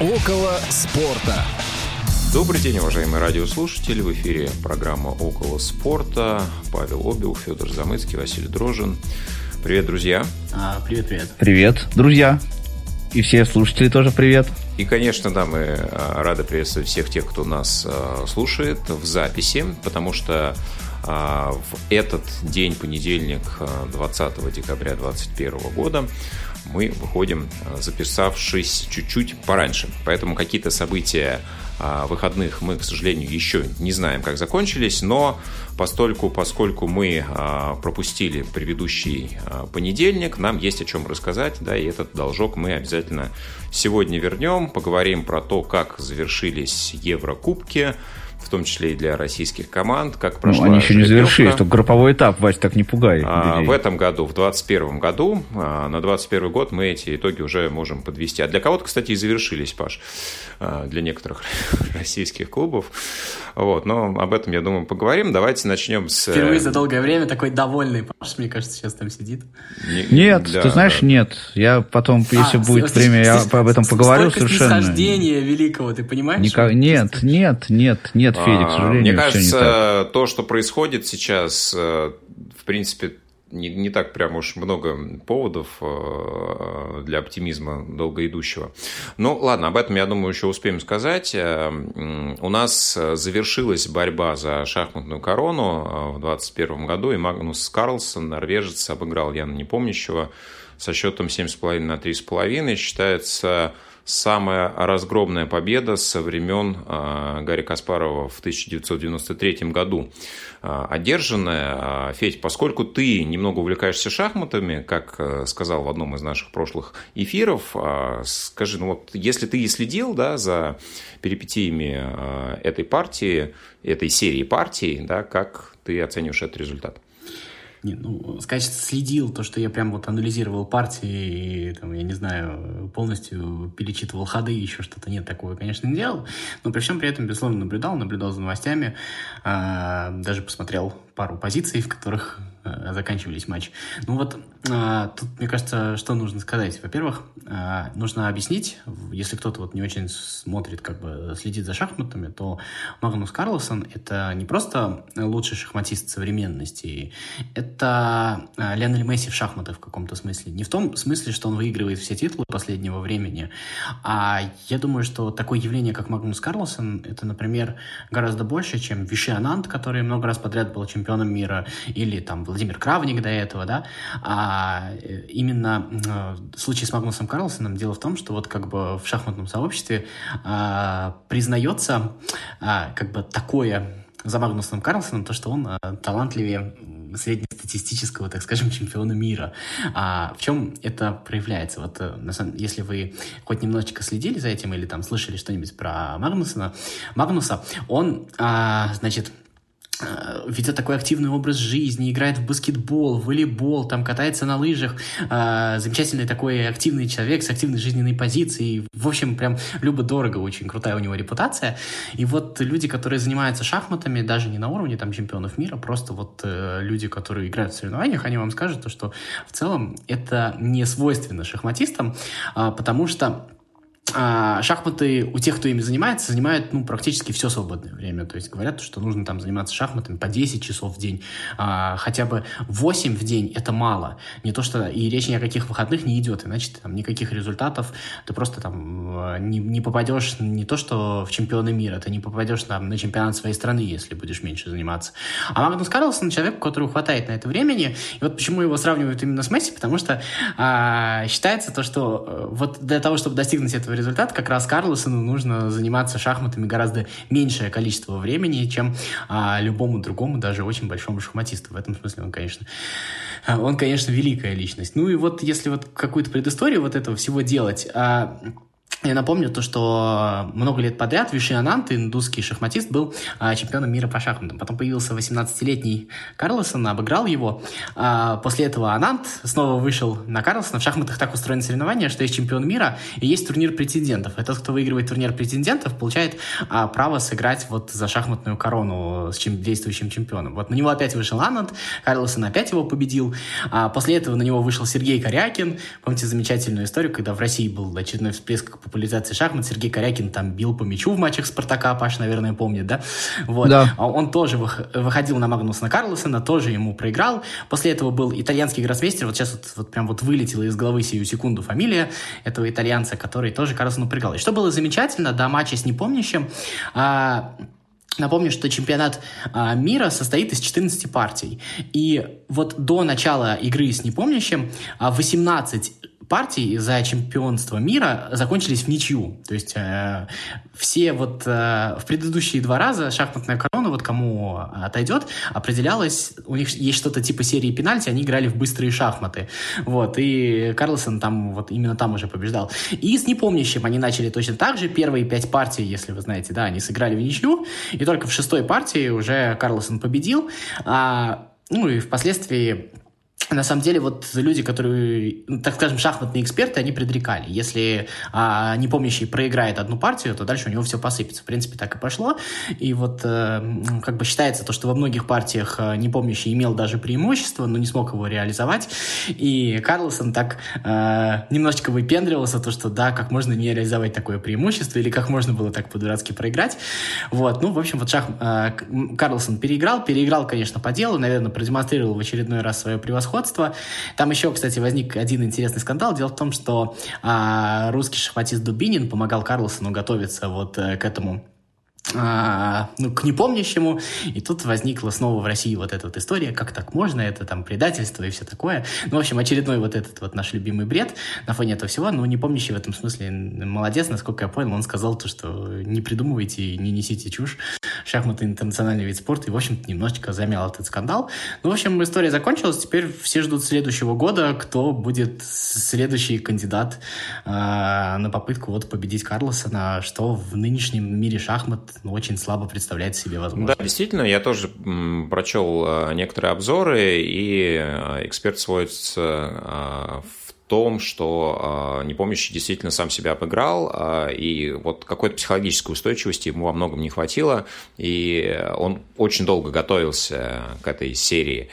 Около спорта. Добрый день, уважаемые радиослушатели. В эфире программа «Около спорта». Павел Обил, Федор Замыцкий, Василий Дрожин. Привет, друзья. А, привет, привет. Привет, друзья. И все слушатели тоже привет. И, конечно, да, мы а, рады приветствовать всех тех, кто нас а, слушает в записи, потому что а, в этот день, понедельник, 20 декабря 2021 года, мы выходим, записавшись чуть-чуть пораньше. Поэтому какие-то события выходных мы, к сожалению, еще не знаем, как закончились, но постольку, поскольку мы пропустили предыдущий понедельник, нам есть о чем рассказать, да, и этот должок мы обязательно сегодня вернем, поговорим про то, как завершились Еврокубки, в том числе и для российских команд, как ну, прошла ну, Они еще не завершились, только групповой этап, Вась, так не пугай. А, в этом году, в 2021 году, а, на 2021 год мы эти итоги уже можем подвести. А для кого-то, кстати, и завершились, Паш, а, для некоторых российских клубов. Вот, но об этом, я думаю, поговорим. Давайте начнем с... Впервые за долгое время такой довольный Паш, мне кажется, сейчас там сидит. Не, нет, да, ты знаешь, да. нет. Я потом, если а, будет с, время, я об этом поговорю совершенно. Великого, ты понимаешь? Никак... Нет, нет, нет, нет, Федя, к сожалению, Мне кажется, то, что происходит сейчас, э, в принципе, не, не так прям уж много поводов э, для оптимизма долгоидущего. Ну, ладно, об этом, я думаю, еще успеем сказать. Э, у нас завершилась борьба за шахматную корону в 2021 году, и Магнус Карлсон, норвежец, обыграл Яна Непомнящего со счетом 7,5 на 3,5. Считается самая разгромная победа со времен а, Гарри Каспарова в 1993 году а, одержанная. А, Федь, поскольку ты немного увлекаешься шахматами, как э, сказал в одном из наших прошлых эфиров, скажи, ну вот если ты и следил да, за перипетиями этой партии, этой серии партий, да, как ты оцениваешь этот результат? Не, ну, что следил, то, что я прям вот анализировал партии и, там, я не знаю, полностью перечитывал ходы, еще что-то нет, такого, конечно, не делал. Но при всем при этом, безусловно, наблюдал, наблюдал за новостями, а, даже посмотрел пару позиций, в которых э, заканчивались матчи. Ну вот, э, тут, мне кажется, что нужно сказать. Во-первых, э, нужно объяснить, если кто-то вот не очень смотрит, как бы следит за шахматами, то Магнус Карлсон — это не просто лучший шахматист современности, это э, Леонель Месси в шахматах в каком-то смысле. Не в том смысле, что он выигрывает все титулы последнего времени, а я думаю, что такое явление, как Магнус Карлсон, это, например, гораздо больше, чем Виши Анант, который много раз подряд был чемпионом чемпионом мира, или там Владимир Кравник до этого, да, а э, именно э, в случае с Магнусом Карлсоном дело в том, что вот как бы в шахматном сообществе а, признается а, как бы такое за Магнусом Карлсоном, то, что он а, талантливее среднестатистического, так скажем, чемпиона мира. А в чем это проявляется? Вот самом, если вы хоть немножечко следили за этим или там слышали что-нибудь про Магнусона, Магнуса, он, а, значит, ведет такой активный образ жизни, играет в баскетбол, в волейбол, там катается на лыжах, э, замечательный такой активный человек с активной жизненной позицией, в общем, прям любо-дорого, очень крутая у него репутация. И вот люди, которые занимаются шахматами, даже не на уровне там чемпионов мира, просто вот э, люди, которые играют в соревнованиях, они вам скажут, что в целом это не свойственно шахматистам, э, потому что а, шахматы у тех, кто ими занимается, занимают ну, практически все свободное время. То есть говорят, что нужно там заниматься шахматами по 10 часов в день. А, хотя бы 8 в день это мало. Не то, что и речь ни о каких выходных не идет, иначе там никаких результатов. Ты просто там э, не, не попадешь не то, что в чемпионы мира, ты не попадешь там, на чемпионат своей страны, если будешь меньше заниматься. А Магнус Карлсон человек, которого хватает на это времени. И вот почему его сравнивают именно с Месси, потому что а, считается то, что э, вот для того, чтобы достигнуть этого результат, как раз Карлосону нужно заниматься шахматами гораздо меньшее количество времени, чем а, любому другому, даже очень большому шахматисту. В этом смысле он, конечно, он, конечно, великая личность. Ну и вот если вот какую-то предысторию вот этого всего делать, а, я напомню то, что много лет подряд Виши Анант, индусский шахматист, был а, чемпионом мира по шахматам. Потом появился 18-летний Карлосон, обыграл его. А, после этого Анант снова вышел на Карлосона. В шахматах так устроено соревнование, что есть чемпион мира и есть турнир претендентов. И тот, кто выигрывает турнир претендентов, получает право сыграть вот за шахматную корону с действующим чемпионом. Вот на него опять вышел Анант, Карлосон опять его победил. После этого на него вышел Сергей Корякин. Помните замечательную историю, когда в России был очередной всплеск популяризации шахмат. Сергей Корякин там бил по мячу в матчах Спартака, Паш, наверное, помнит, да? Вот. Да. А он тоже выходил на Магнусона Карлосона, тоже ему проиграл. После этого был итальянский гроссмейстер, вот сейчас вот, вот прям вот вылетела из головы сию секунду фамилия этого итальянца, который тоже Карлосону проиграл. И что было замечательно, до матча с непомнящим, а, Напомню, что чемпионат а, мира состоит из 14 партий. И вот до начала игры с непомнящим а, 18 партий за чемпионство мира закончились в ничью. То есть э, все вот э, в предыдущие два раза шахматная корона, вот кому отойдет, определялась, у них есть что-то типа серии пенальти, они играли в быстрые шахматы. Вот, и Карлсон там вот именно там уже побеждал. И с непомнящим они начали точно так же. Первые пять партий, если вы знаете, да, они сыграли в ничью, и только в шестой партии уже Карлсон победил. А, ну и впоследствии на самом деле, вот люди, которые, так скажем, шахматные эксперты, они предрекали. Если а, непомнящий проиграет одну партию, то дальше у него все посыпется. В принципе, так и пошло. И вот э, как бы считается то, что во многих партиях э, непомнящий имел даже преимущество, но не смог его реализовать. И Карлсон так э, немножечко выпендривался, то, что да, как можно не реализовать такое преимущество, или как можно было так по-дурацки проиграть. Вот, ну, в общем, вот шах... Э, Карлсон переиграл. Переиграл, конечно, по делу. Наверное, продемонстрировал в очередной раз свое превосходство превосходство. Там еще, кстати, возник один интересный скандал. Дело в том, что а, русский шахматист Дубинин помогал Карлсону готовиться вот э, к этому а, ну, к непомнящему, и тут возникла снова в России вот эта вот история, как так можно, это там предательство и все такое. Ну, в общем, очередной вот этот вот наш любимый бред на фоне этого всего, но непомнящий в этом смысле молодец, насколько я понял, он сказал то, что не придумывайте, не несите чушь, шахматы интернациональный вид спорта, и, в общем-то, немножечко замял этот скандал. Ну, в общем, история закончилась, теперь все ждут следующего года, кто будет следующий кандидат э, на попытку вот победить Карлосона, что в нынешнем мире шахмат ну, очень слабо представляет себе возможность. Да, действительно, я тоже прочел э, некоторые обзоры, и э, эксперт сводится э, в том, что э, непомнящий действительно сам себя обыграл, э, и вот какой-то психологической устойчивости ему во многом не хватило, и он очень долго готовился к этой серии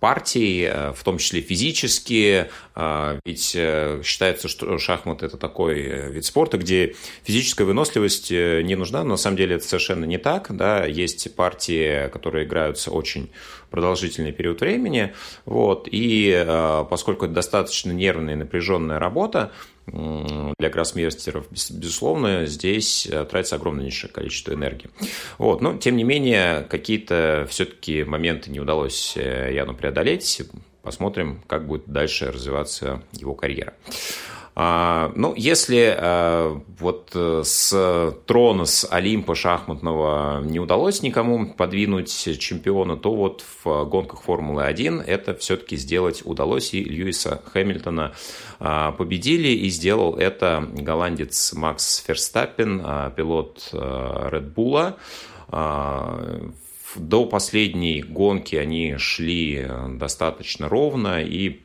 партий, э, в том числе физические, э, ведь э, считается, что шахмат это такой вид спорта, где физическая выносливость не нужна, но на самом деле это совершенно не так, да, есть партии, которые играются очень продолжительный период времени, вот, и поскольку это достаточно нервная и напряженная работа, для гроссмейстеров, безусловно, здесь тратится огромнейшее количество энергии. Вот. Но, тем не менее, какие-то все-таки моменты не удалось э, Яну преодолеть. Посмотрим, как будет дальше развиваться его карьера. А, ну, если а, вот э, с трона, с Олимпа шахматного не удалось никому подвинуть чемпиона, то вот в гонках Формулы-1 это все-таки сделать удалось, и Льюиса Хэмилтона а, победили, и сделал это голландец Макс Ферстаппен, пилот Red Bull. До последней гонки они шли достаточно ровно, и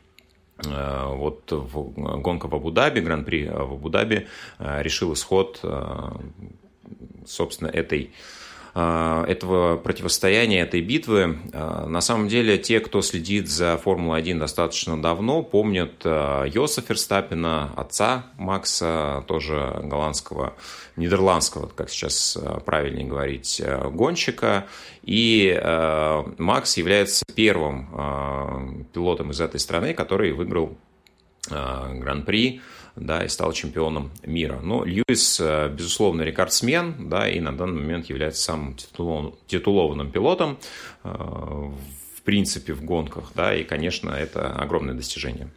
Э, вот гонка в Абу-Даби, Гран-при в Абу-Даби э, решил исход, э, собственно, этой этого противостояния, этой битвы. На самом деле, те, кто следит за Формулой-1 достаточно давно, помнят Йоса Ферстаппина, отца Макса, тоже голландского, нидерландского, как сейчас правильнее говорить, гонщика. И Макс является первым пилотом из этой страны, который выиграл Гран-при да, и стал чемпионом мира. Но Льюис, э, безусловно, рекордсмен, да, и на данный момент является самым титулованным пилотом э, в принципе в гонках, да, и, конечно, это огромное достижение.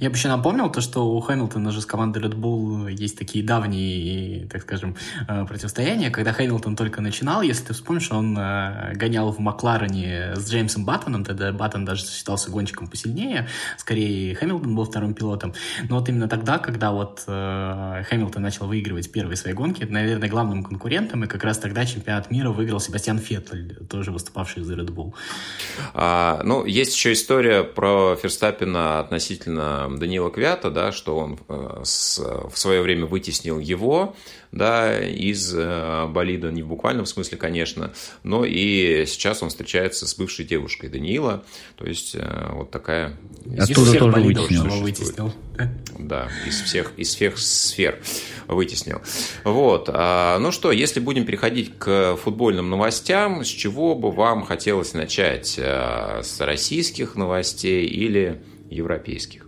Я бы еще напомнил то, что у Хэмилтона же с командой Red Bull есть такие давние, так скажем, э, противостояния. Когда Хэмилтон только начинал, если ты вспомнишь, он э, гонял в Макларене с Джеймсом Баттоном, тогда Баттон даже считался гонщиком посильнее, скорее Хэмилтон был вторым пилотом. Но вот именно тогда, когда вот э, Хэмилтон начал выигрывать первые свои гонки, наверное, главным конкурентом, и как раз тогда чемпионат мира выиграл Себастьян Феттель, тоже выступавший за Red Bull. А, ну, есть еще история про Ферстаппина относительно Данила Квята, да, что он с, в свое время вытеснил его, да, из болида, не в буквальном смысле, конечно, но и сейчас он встречается с бывшей девушкой Даниила, то есть вот такая... Оттуда тоже вытеснил. вытеснил. Да, из всех, из всех сфер вытеснил. Вот. А, ну что, если будем переходить к футбольным новостям, с чего бы вам хотелось начать? С российских новостей или европейских?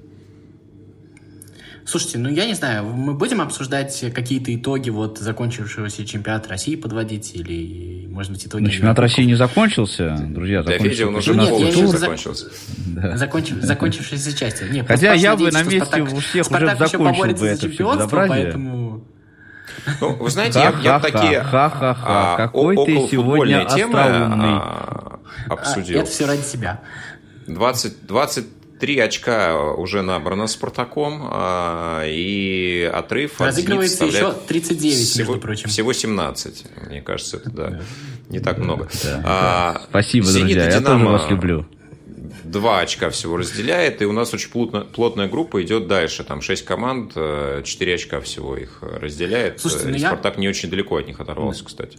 Слушайте, ну я не знаю, мы будем обсуждать какие-то итоги вот закончившегося чемпионата России подводить или, может быть, итоги... Ну, чемпионат России не закончился, друзья. Да, Федя, он уже нет, полностью закончился. Да. Закончив, закончившейся части. Нет, Хотя я бы на месте Спартак, у всех Спартак уже закончил бы это все безобразие. Поэтому... Ну, вы знаете, я, я такие ха-ха-ха, а, какой ты сегодня темы а, обсудил. Это все ради себя. 20, 20 Три очка уже набрано Спартаком, а, и отрыв Разыгрывается еще 39, всего, между прочим. Всего 17, мне кажется, это да, не так много. Да, а, Спасибо, Зенит друзья, я тоже вас люблю два очка всего разделяет, и у нас очень плотно, плотная группа идет дальше. Там шесть команд, э, четыре очка всего их разделяет. Слушайте, ну и Спартак я... не очень далеко от них оторвался, да. кстати.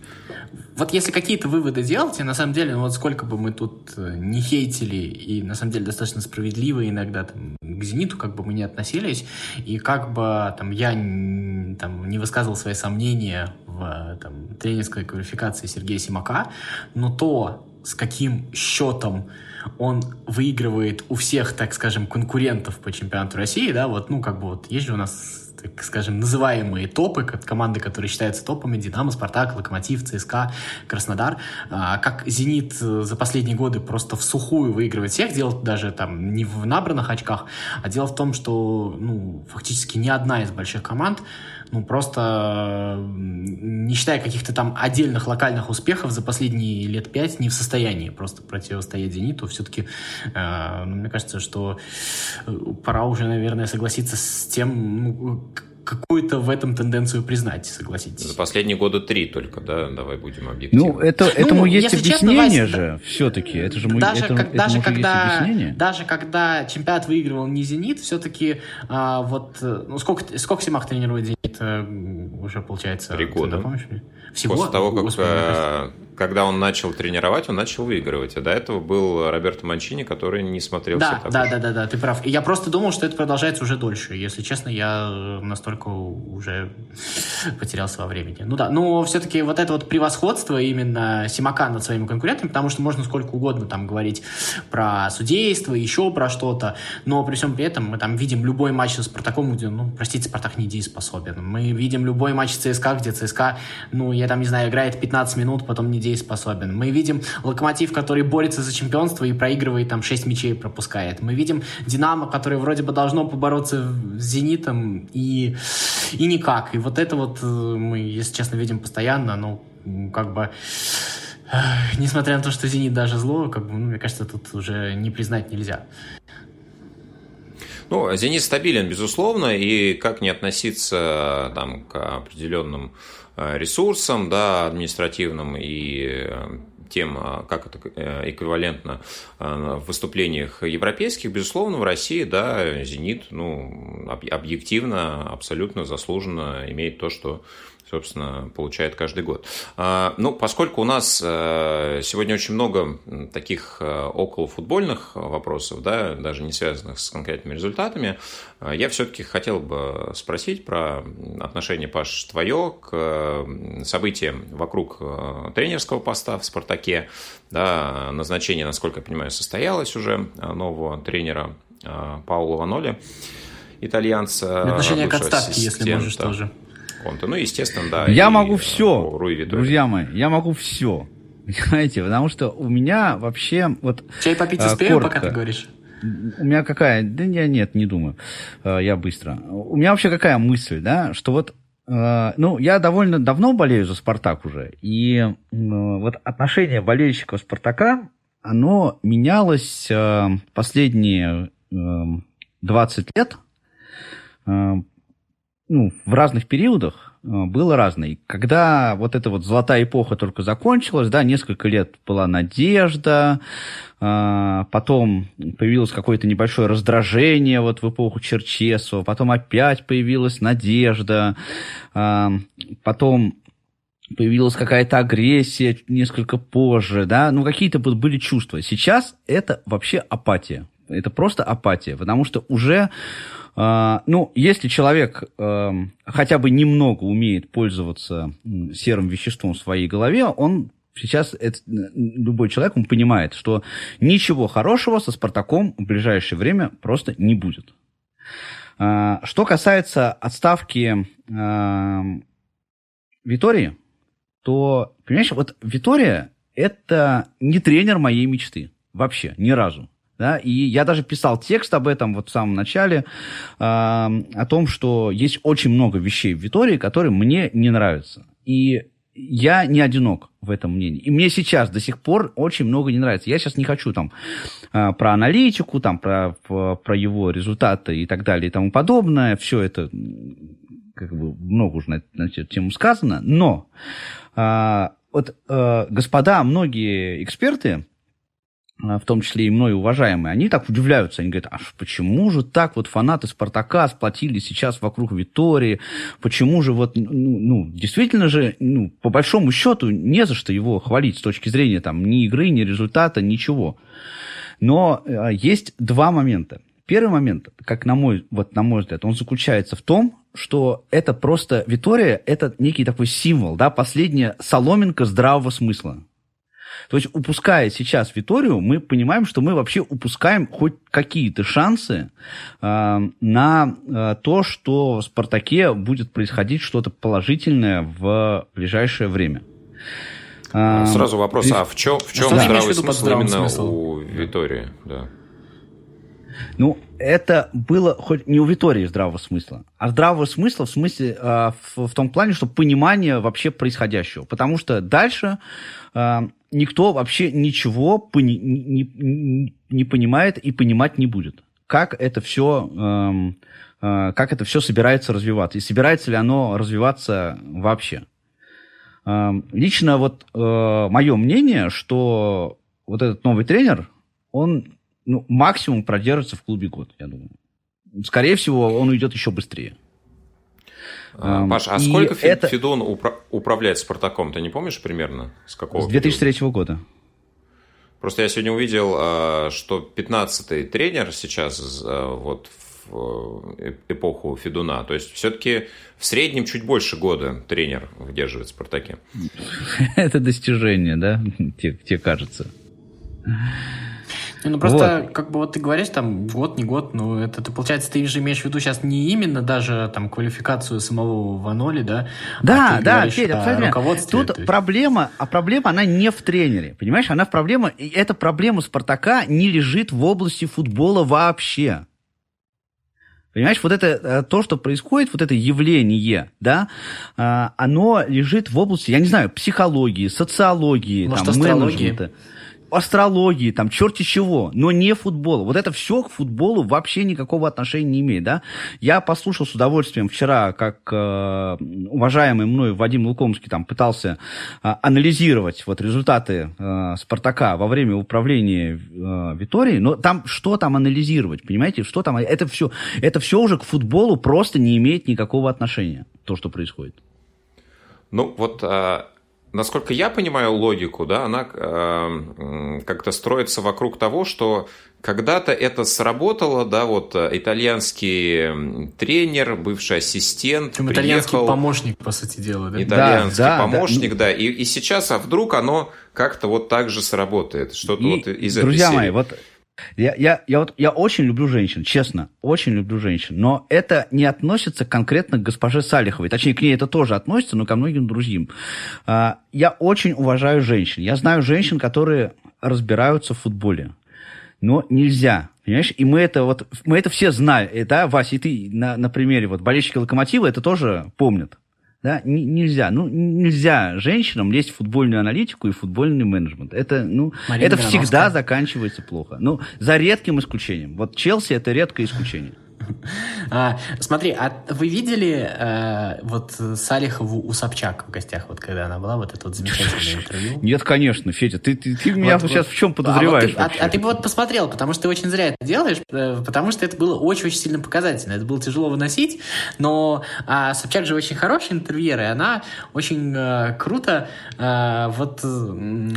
Вот если какие-то выводы делать, на самом деле, ну вот сколько бы мы тут э, не хейтили, и на самом деле достаточно справедливо иногда там, к «Зениту» как бы мы не относились, и как бы там я там, не высказывал свои сомнения в там, тренерской квалификации Сергея Симака, но то, с каким счетом он выигрывает у всех, так скажем, конкурентов по чемпионату России, да, вот, ну, как бы вот есть же у нас так скажем, называемые топы, команды, которые считаются топами, Динамо, Спартак, Локомотив, ЦСКА, Краснодар, а как Зенит за последние годы просто в сухую выигрывает всех, дело даже там не в набранных очках, а дело в том, что, ну, фактически ни одна из больших команд ну, просто не считая каких-то там отдельных локальных успехов за последние лет пять, не в состоянии просто противостоять «Зениту». Все-таки, э, ну, мне кажется, что э, пора уже, наверное, согласиться с тем, ну, какую-то в этом тенденцию признать, согласитесь. За последние года три только, да, давай будем объективны. Ну, это, этому ну, есть объяснение честно, же, все-таки, это же, даже, это, как, этому даже, когда, есть объяснение. Даже когда чемпионат выигрывал не «Зенит», все-таки а, вот, э, ну, сколько, сколько Симах тренирует «Зенит» э, уже, получается? Три года. Помнишь? Всего? После того, как Господи, когда он начал тренировать, он начал выигрывать. А до этого был Роберто Манчини, который не смотрелся да, так. Да, да, да, да, ты прав. Я просто думал, что это продолжается уже дольше. Если честно, я настолько уже потерялся во времени. Ну да, но все-таки вот это вот превосходство именно Симака над своими конкурентами, потому что можно сколько угодно там говорить про судейство, еще про что-то, но при всем при этом мы там видим любой матч с Спартаком, где, ну, простите, Спартак не дееспособен. Мы видим любой матч с ЦСКА, где ЦСКА, ну, я там, не знаю, играет 15 минут, потом не недееспособен. Мы видим Локомотив, который борется за чемпионство и проигрывает там 6 мячей пропускает. Мы видим Динамо, который вроде бы должно побороться с Зенитом и, и никак. И вот это вот э, мы, если честно, видим постоянно, ну, как бы несмотря на то, что «Зенит» даже зло, как бы, ну, мне кажется, тут уже не признать нельзя. Ну, «Зенит» стабилен, безусловно, и как не относиться там, к определенным Э, ресурсам, да, административным и э, тем, э, как это эквивалентно в выступлениях европейских, безусловно, в России, да, «Зенит», ну, объективно, абсолютно заслуженно имеет то, что собственно, получает каждый год. А, ну, поскольку у нас э, сегодня очень много таких э, околофутбольных вопросов, да, даже не связанных с конкретными результатами, э, я все-таки хотел бы спросить про отношение, Паш, твое к событиям вокруг тренерского поста в «Спартаке». Да, назначение, насколько я понимаю, состоялось уже нового тренера Паула Ваноли, итальянца. Отношение к отставке, если можешь тоже. Конте. Ну, естественно, да. Я могу все, друзья мои, я могу все. Понимаете, потому что у меня вообще вот... Чай попить а, успеем, пока ты говоришь? У меня какая... Да я нет, не думаю. А, я быстро. У меня вообще какая мысль, да, что вот а, ну, я довольно давно болею за «Спартак» уже, и вот отношение болельщиков «Спартака», оно менялось последние 20 лет ну, в разных периодах э, было разное. Когда вот эта вот золотая эпоха только закончилась, да, несколько лет была надежда, э, потом появилось какое-то небольшое раздражение вот в эпоху Черчесова, потом опять появилась надежда, э, потом появилась какая-то агрессия несколько позже, да, ну какие-то были чувства. Сейчас это вообще апатия. Это просто апатия, потому что уже а, ну, если человек эм, хотя бы немного умеет пользоваться серым веществом в своей голове, он сейчас это, любой человек, он понимает, что ничего хорошего со Спартаком в ближайшее время просто не будет. А, что касается отставки эм, Витории, то, понимаешь, вот Витория это не тренер моей мечты. Вообще, ни разу. Да? И я даже писал текст об этом вот в самом начале, э, о том, что есть очень много вещей в Витории, которые мне не нравятся. И я не одинок в этом мнении. И мне сейчас до сих пор очень много не нравится. Я сейчас не хочу там э, про аналитику, там про, про его результаты и так далее и тому подобное. Все это как бы много уже на, на эту тему сказано. Но э, вот э, господа, многие эксперты, в том числе и мной уважаемые, они так удивляются, они говорят, а почему же так вот фанаты Спартака сплотились сейчас вокруг Витории, почему же вот, ну, ну, действительно же, ну, по большому счету, не за что его хвалить с точки зрения там ни игры, ни результата, ничего. Но э, есть два момента. Первый момент, как на мой, вот на мой взгляд, он заключается в том, что это просто Витория, это некий такой символ, да, последняя соломинка здравого смысла. То есть, упуская сейчас Виторию, мы понимаем, что мы вообще упускаем хоть какие-то шансы э, на э, то, что в «Спартаке» будет происходить что-то положительное в ближайшее время. А, Сразу вопрос, а в чем, в чем а здравый смысл именно смысл? у Витории? Да. Ну, это было хоть не у Витории здравого смысла, а здравого смысла в смысле, э, в, в том плане, что понимание вообще происходящего. Потому что дальше э, никто вообще ничего пони, не, не, не понимает и понимать не будет. Как это все, эм, э, как это все собирается развиваться. И собирается ли оно развиваться вообще. Эм, лично вот э, мое мнение, что вот этот новый тренер, он ну, максимум продержится в клубе год, я думаю. Скорее всего, он уйдет еще быстрее. А, Паш, а сколько это... Упра- управляет Спартаком? Ты не помнишь примерно? С какого? С 2003 периода? года. Просто я сегодня увидел, а, что 15-й тренер сейчас а, вот в э, эпоху Федуна. То есть все-таки в среднем чуть больше года тренер выдерживает в «Спартаке». Это достижение, да? Тебе кажется. Ну просто, вот. как бы вот ты говоришь, там, год, не год, ну, это, ты, получается, ты же имеешь в виду сейчас не именно даже там квалификацию самого Ваноли, да? Да, а да, Федя, абсолютно. Тут есть... проблема, а проблема, она не в тренере, понимаешь? Она в проблема, и эта проблема Спартака не лежит в области футбола вообще. Понимаешь, вот это э, то, что происходит, вот это явление, да, э, оно лежит в области, я не знаю, психологии, социологии, Может, там, менеджмента астрологии, там, черти чего, но не футбол. Вот это все к футболу вообще никакого отношения не имеет, да. Я послушал с удовольствием вчера, как э, уважаемый мной Вадим Лукомский там пытался э, анализировать вот результаты э, Спартака во время управления э, Виторией, но там что там анализировать, понимаете, что там, это все, это все уже к футболу просто не имеет никакого отношения, то, что происходит. Ну, вот а, насколько я понимаю логику, да, она э, как-то строится вокруг того, что когда-то это сработало, да, вот э, итальянский тренер, бывший ассистент, приехал, итальянский помощник, по сути дела, да? Итальянский да, помощник, да, да. И, и сейчас, а вдруг оно как-то вот так же сработает, что-то вот из друзья этой серии. мои, вот я, я, я, вот, я очень люблю женщин, честно, очень люблю женщин, но это не относится конкретно к госпоже Салиховой. Точнее, к ней это тоже относится, но ко многим другим. А, я очень уважаю женщин. Я знаю женщин, которые разбираются в футболе. Но нельзя, понимаешь? И мы это вот, мы это все знаем, да, Вася, и ты на, на примере вот болельщики Локомотива это тоже помнят. Да, нельзя. Ну, нельзя женщинам лезть в футбольную аналитику и футбольный менеджмент. Это, ну, Марина это всегда заканчивается плохо. Ну, за редким исключением. Вот Челси это редкое исключение. А, смотри, а вы видели э, вот Салихову у Собчак в гостях, вот когда она была, вот это вот замечательное интервью? Нет, конечно, Федя, ты, ты, ты меня вот, сейчас вот, в чем подозреваешь? А, вот ты, а, а ты бы вот посмотрел, потому что ты очень зря это делаешь, э, потому что это было очень-очень сильно показательно. Это было тяжело выносить, но а, Собчак же очень хороший интервьюер, и она очень э, круто э, вот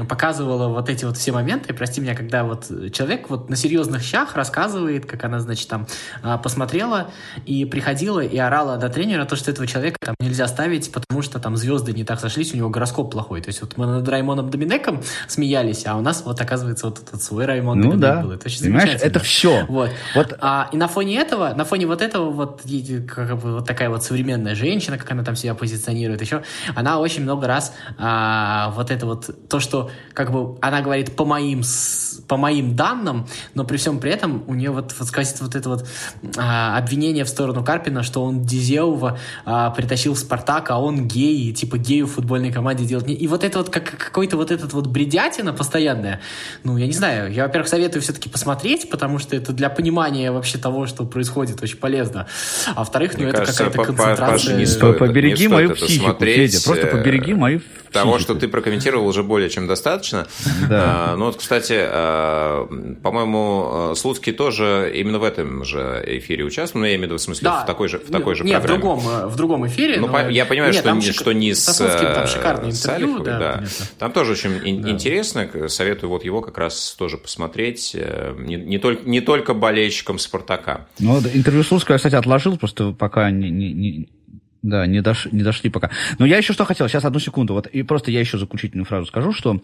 показывала вот эти вот все моменты. Прости меня, когда вот человек вот на серьезных щах рассказывает, как она, значит, там э, посмотрела и приходила и орала до тренера то, что этого человека там нельзя ставить, потому что там звезды не так сошлись, у него гороскоп плохой. То есть вот мы над Раймоном Доминеком смеялись, а у нас вот оказывается вот этот свой Раймон ну, Доминек да. был. Это очень Понимаешь, это все. Вот. вот. А, и на фоне этого, на фоне вот этого вот, как бы, вот такая вот современная женщина, как она там себя позиционирует еще, она очень много раз а, вот это вот, то, что как бы она говорит по моим, по моим данным, но при всем при этом у нее вот, вот сквозит вот это вот а, обвинение в сторону Карпина, что он Дизеува а, притащил в Спартак, а он гей, и типа гею в футбольной команде делать. И вот это вот как, какой-то вот этот вот бредятина постоянная, ну, я не знаю, я, во-первых, советую все-таки посмотреть, потому что это для понимания вообще того, что происходит, очень полезно. А во-вторых, ну, это какая-то концентрация... Не стоит, побереги не мою психику, смотреть, Федя, просто побереги мою психику. Того, что ты прокомментировал, уже более чем достаточно. Да. А, ну, вот, кстати, а, по-моему, Слуцкий тоже именно в этом же эфире участвовал, ну, я имею в виду, в смысле, да. в такой же, в такой же Нет, программе. в другом, в другом эфире. Ну, но... я понимаю, Нет, что, не, шик... что не с, там шикарное интервью, да, да. Там тоже очень да. интересно, советую вот его как раз тоже посмотреть, э, не, не, только, не только болельщикам «Спартака». Ну, интервью Слуцкого я, кстати, отложил, просто пока не, не, не да, не, дош, не дошли пока. Но я еще что хотел, сейчас одну секунду, вот и просто я еще заключительную фразу скажу, что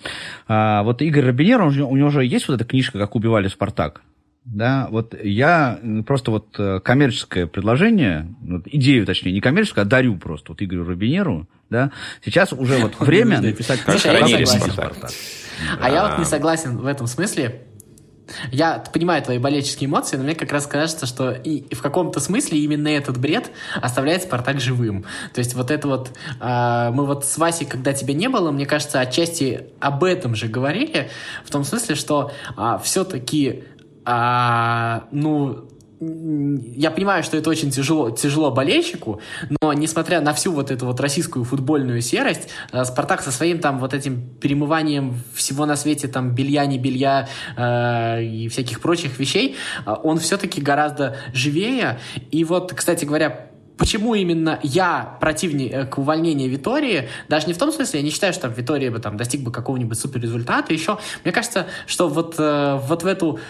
а, вот Игорь Робинер, он, у него же есть вот эта книжка «Как убивали Спартак». Да, вот я просто вот э, коммерческое предложение, вот идею, точнее, не коммерческое, а дарю просто вот Игорю Робинеру, да, сейчас уже вот время написать как Спартак. А я вот не согласен в этом смысле, я понимаю твои болельческие эмоции, но мне как раз кажется, что и в каком-то смысле именно этот бред оставляет Спартак живым. То есть вот это вот... Э, мы вот с Васей, когда тебя не было, мне кажется, отчасти об этом же говорили, в том смысле, что э, а, все-таки а, ну, я понимаю, что это очень тяжело, тяжело болельщику, но несмотря на всю вот эту вот российскую футбольную серость, э, Спартак со своим там вот этим перемыванием всего на свете там белья, не белья э, и всяких прочих вещей, э, он все-таки гораздо живее. И вот, кстати говоря, Почему именно я противник э, к увольнению Витории? Даже не в том смысле, я не считаю, что там Витория бы там достиг бы какого-нибудь супер результата. Еще мне кажется, что вот, э, вот в эту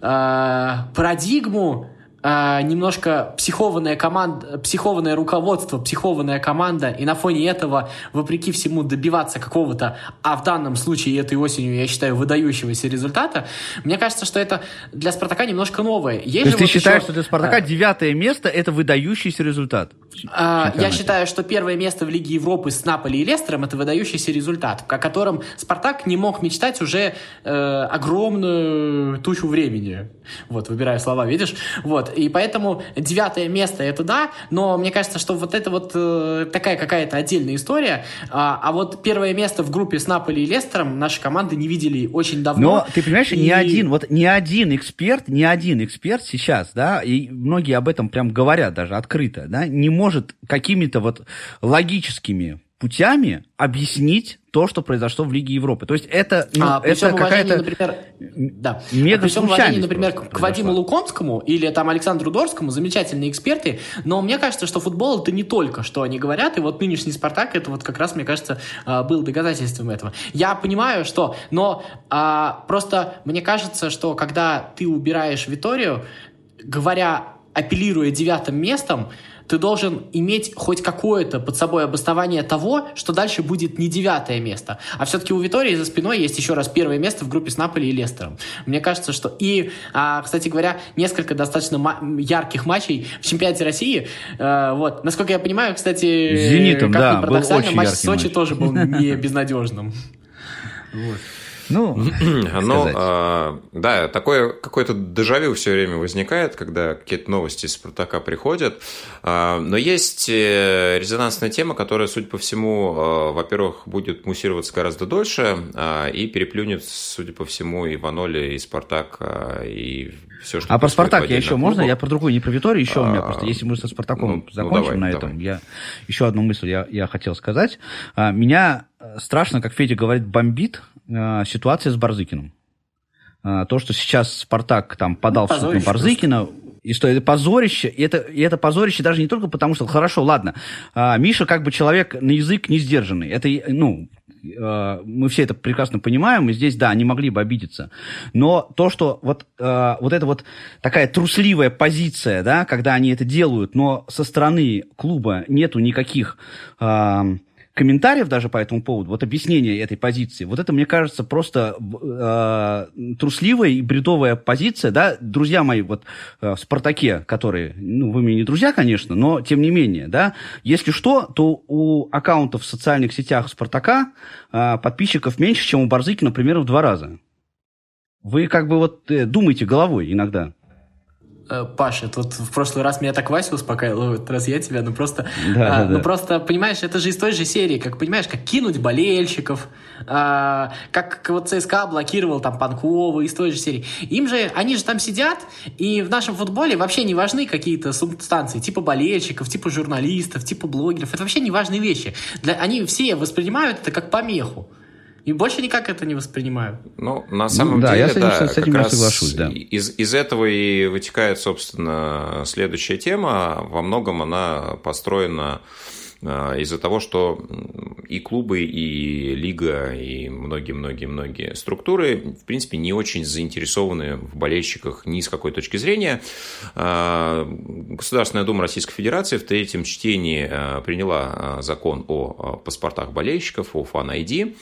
э, парадигму э, немножко психованная команда, психованное руководство, психованная команда, и на фоне этого, вопреки всему, добиваться какого-то, а в данном случае этой осенью, я считаю, выдающегося результата, мне кажется, что это для Спартака немножко новое. Есть То есть ты вот считаешь, еще... что для Спартака девятое место – это выдающийся результат? А, я считаю, что первое место в Лиге Европы с Наполи и Лестером – это выдающийся результат, о котором Спартак не мог мечтать уже э, огромную тучу времени. Вот, выбираю слова, видишь? Вот, и поэтому девятое место это да, но мне кажется, что вот это вот э, такая какая-то отдельная история. А, а вот первое место в группе с Наполи и Лестером наши команды не видели очень давно. Но ты понимаешь, и... ни один, вот ни один эксперт, ни один эксперт сейчас, да, и многие об этом прям говорят даже открыто, да, не может какими-то вот логическими путями объяснить то, что произошло в Лиге Европы. То есть это, ну, а, это какая-то например, да. мега а при всем уважении, например, к Вадиму Лукомскому или там Александру Дорскому, замечательные эксперты, но мне кажется, что футбол это не только, что они говорят, и вот нынешний «Спартак» это вот как раз, мне кажется, а, был доказательством этого. Я понимаю, что, но а, просто мне кажется, что когда ты убираешь Виторию, говоря, апеллируя девятым местом, ты должен иметь хоть какое-то под собой обоснование того, что дальше будет не девятое место. А все-таки у Витории за спиной есть еще раз первое место в группе с Наполи и Лестером. Мне кажется, что... И, а, кстати говоря, несколько достаточно ярких матчей в чемпионате России. А, вот. Насколько я понимаю, кстати, Зенитом, как да, был матч в Сочи матч. тоже был не безнадежным. Вот. Ну, ну а, да, такое какое-то дежавю все время возникает, когда какие-то новости из Спартака приходят. А, но есть э, резонансная тема, которая, судя по всему, а, во-первых, будет муссироваться гораздо дольше и переплюнет, судя по всему, и Ваноли, и Спартак, и все, что А про Спартак я еще можно? Я про другую, не про Виторию, еще а, у меня просто, если мы со Спартаком ну, закончим ну, давай, на этом, давай. я еще одну мысль я, я хотел сказать. Меня э, страшно, как Федя говорит, бомбит ситуация с Барзыкиным. Э, то, что сейчас Спартак там подал ну, в суд на Барзыкина, и что это позорище, и это, и это позорище даже не только потому, что, хорошо, ладно, э, Миша как бы человек на язык не сдержанный. Это, ну, э, мы все это прекрасно понимаем, и здесь, да, они могли бы обидеться. Но то, что вот, э, вот эта вот такая трусливая позиция, да, когда они это делают, но со стороны клуба нету никаких... Э, комментариев даже по этому поводу, вот объяснение этой позиции, вот это, мне кажется, просто э, трусливая и бредовая позиция, да, друзья мои, вот э, в «Спартаке», которые, ну, вы мне не друзья, конечно, но тем не менее, да, если что, то у аккаунтов в социальных сетях «Спартака» э, подписчиков меньше, чем у Барзыки, например, в два раза. Вы как бы вот э, думаете головой иногда. Э, Паша, тут в прошлый раз меня так Вася успокаивал, в этот раз я тебя, ну просто, да, а, да, ну да. просто, понимаешь, это же из той же серии, как, понимаешь, как кинуть болельщиков, а, как вот ЦСКА блокировал там Панкова, из той же серии. Им же, они же там сидят, и в нашем футболе вообще не важны какие-то субстанции, типа болельщиков, типа журналистов, типа блогеров, это вообще не важные вещи. Для, они все воспринимают это как помеху. И больше никак это не воспринимаю. Ну, на самом ну, да, деле, я с этим, да, с этим как соглашусь, да. Из, из этого и вытекает, собственно, следующая тема. Во многом она построена из-за того, что и клубы, и лига, и многие-многие-многие структуры, в принципе, не очень заинтересованы в болельщиках ни с какой точки зрения. А, Государственная Дума Российской Федерации в третьем чтении а, приняла закон о паспортах болельщиков, о фан-ID.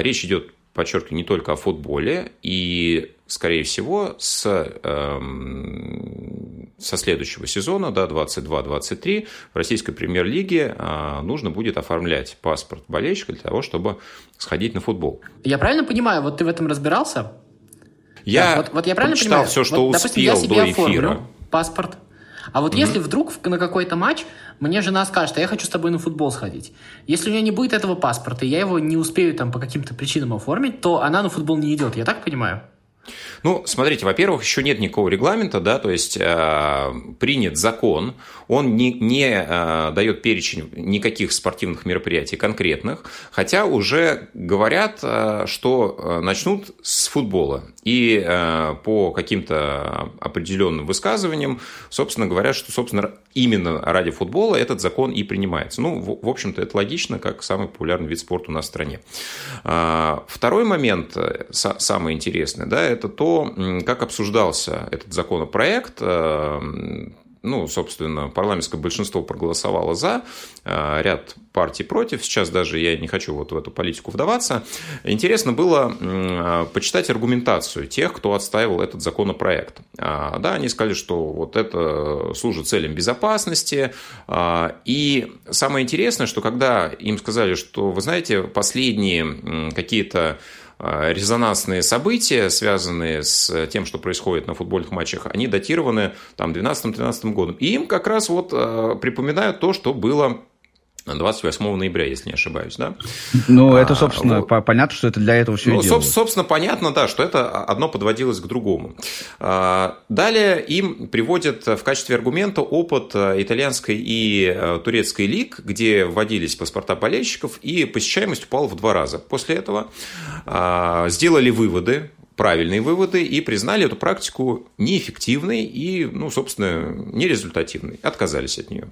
Речь идет подчеркиваю, не только о футболе, и, скорее всего, с, эм, со следующего сезона, да, 22-23, в российской премьер-лиге э, нужно будет оформлять паспорт болельщика для того, чтобы сходить на футбол. Я правильно понимаю, вот ты в этом разбирался? Я да, вот, вот я правильно понимаю? все, что вот, успел допустим, я себе до эфира. паспорт, а вот mm-hmm. если вдруг на какой-то матч мне жена скажет, а я хочу с тобой на футбол сходить. Если у нее не будет этого паспорта, и я его не успею там по каким-то причинам оформить, то она на футбол не идет. Я так понимаю? Ну, смотрите, во-первых, еще нет никакого регламента, да, то есть э, принят закон, он не, не э, дает перечень никаких спортивных мероприятий конкретных, хотя уже говорят, э, что э, начнут с футбола. И э, по каким-то определенным высказываниям, собственно, говорят, что, собственно, именно ради футбола этот закон и принимается. Ну, в, в общем-то, это логично, как самый популярный вид спорта у нас в стране. Э, второй момент, э, самый интересный, да, это то, как обсуждался этот законопроект э, ну, собственно, парламентское большинство проголосовало за, э, ряд партий против. Сейчас даже я не хочу вот в эту политику вдаваться. Интересно было э, почитать аргументацию тех, кто отстаивал этот законопроект. А, да, они сказали, что вот это служит целям безопасности. А, и самое интересное, что когда им сказали, что, вы знаете, последние какие-то резонансные события, связанные с тем, что происходит на футбольных матчах, они датированы там 12-13 годом. И им как раз вот а, припоминают то, что было 28 ноября, если не ошибаюсь, да? Ну, это, собственно, а, вот. понятно, что это для этого все ну, и делают. Собственно, понятно, да, что это одно подводилось к другому. А, далее им приводят в качестве аргумента опыт итальянской и э, турецкой лиг, где вводились паспорта болельщиков, и посещаемость упала в два раза. После этого а, сделали выводы правильные выводы и признали эту практику неэффективной и, ну, собственно, нерезультативной. Отказались от нее.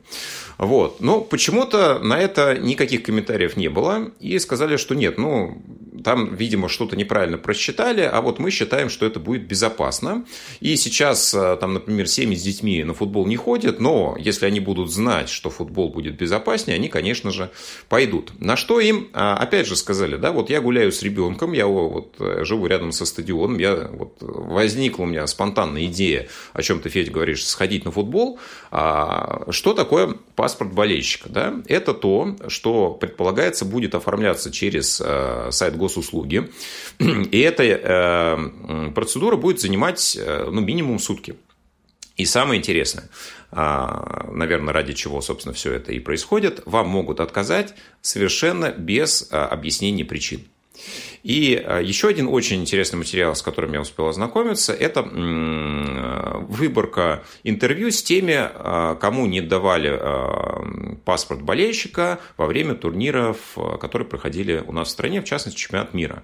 Вот. Но почему-то на это никаких комментариев не было. И сказали, что нет, ну, там, видимо, что-то неправильно просчитали, а вот мы считаем, что это будет безопасно. И сейчас, э, там, например, семьи с детьми на футбол не ходят, но если они будут знать, что футбол будет безопаснее, они, конечно же, пойдут. На что им, а, опять же, сказали, да, вот я гуляю с ребенком, я вот э, живу рядом со стадионом, я, вот, возникла у меня спонтанная идея, о чем ты, Федь, говоришь, сходить на футбол. А, что такое паспорт болельщика? Да? Это то, что предполагается будет оформляться через э, сайт гос госуслуги. И эта процедура будет занимать ну, минимум сутки. И самое интересное, а, наверное, ради чего, собственно, все это и происходит, вам могут отказать совершенно без а, объяснения причин. И а, еще один очень интересный материал, с которым я успел ознакомиться, это выборка интервью с теми, кому не давали паспорт болельщика во время турниров, которые проходили у нас в стране, в частности, чемпионат мира.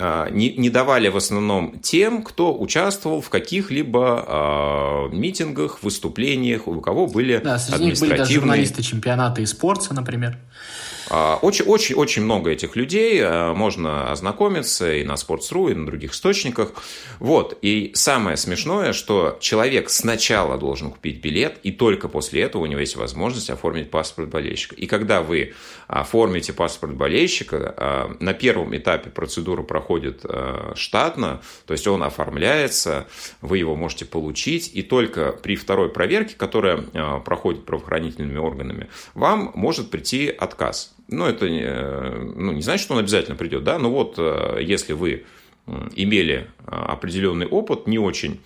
Не, не давали в основном тем, кто участвовал в каких-либо э, митингах, выступлениях, у кого были да, среди административные... них были даже журналисты чемпионата и спорта, например. Очень-очень-очень много этих людей, э, можно ознакомиться и на Sports.ru, и на других источниках. Вот, и самое смешное, что человек сначала должен купить билет, и только после этого у него есть возможность оформить паспорт болельщика. И когда вы оформите паспорт болельщика, э, на первом этапе процедура проходит штатно, то есть он оформляется, вы его можете получить, и только при второй проверке, которая проходит правоохранительными органами, вам может прийти отказ. Ну, это ну, не значит, что он обязательно придет, да, но вот э, если вы имели э, определенный опыт, не очень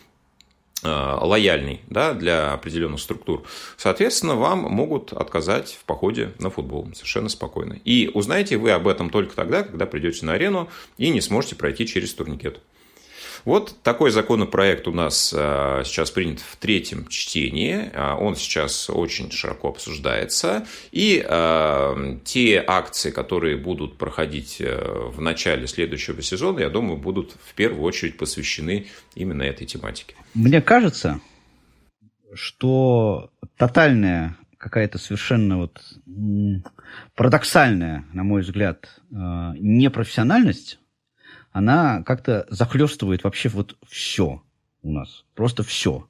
э, лояльный да, для определенных структур, соответственно, вам могут отказать в походе на футбол совершенно спокойно. И узнаете вы об этом только тогда, когда придете на арену и не сможете пройти через турникет. Вот такой законопроект у нас а, сейчас принят в третьем чтении. А, он сейчас очень широко обсуждается. И а, те акции, которые будут проходить э, в начале следующего сезона, я думаю, будут в первую очередь посвящены именно этой тематике. Мне кажется, что тотальная какая-то совершенно вот парадоксальная, на мой взгляд, непрофессиональность она как-то захлестывает вообще вот все у нас. Просто все.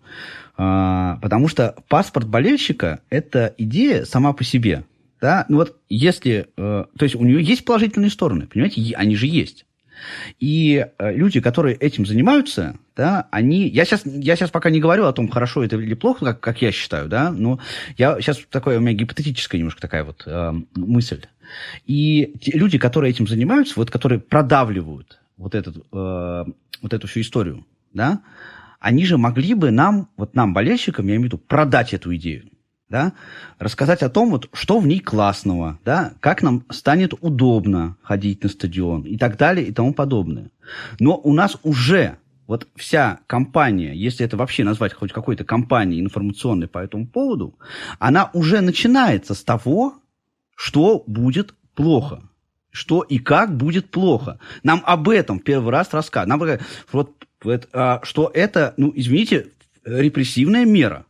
А, потому что паспорт болельщика – это идея сама по себе. Да? Ну вот если... Э, то есть у нее есть положительные стороны, понимаете? Они же есть. И э, люди, которые этим занимаются, да, они... Я сейчас, я сейчас пока не говорю о том, хорошо это или плохо, как, как я считаю, да, но я сейчас такое, у меня гипотетическая немножко такая вот э, мысль. И те люди, которые этим занимаются, вот которые продавливают вот, этот, э, вот эту всю историю, да, они же могли бы нам, вот нам, болельщикам, я имею в виду, продать эту идею, да, рассказать о том, вот, что в ней классного, да, как нам станет удобно ходить на стадион и так далее и тому подобное. Но у нас уже вот вся компания, если это вообще назвать хоть какой-то компанией информационной по этому поводу, она уже начинается с того, что будет плохо что и как будет плохо. Нам об этом первый раз рассказывают. Нам говорят, вот, а, что это, ну, извините, репрессивная мера,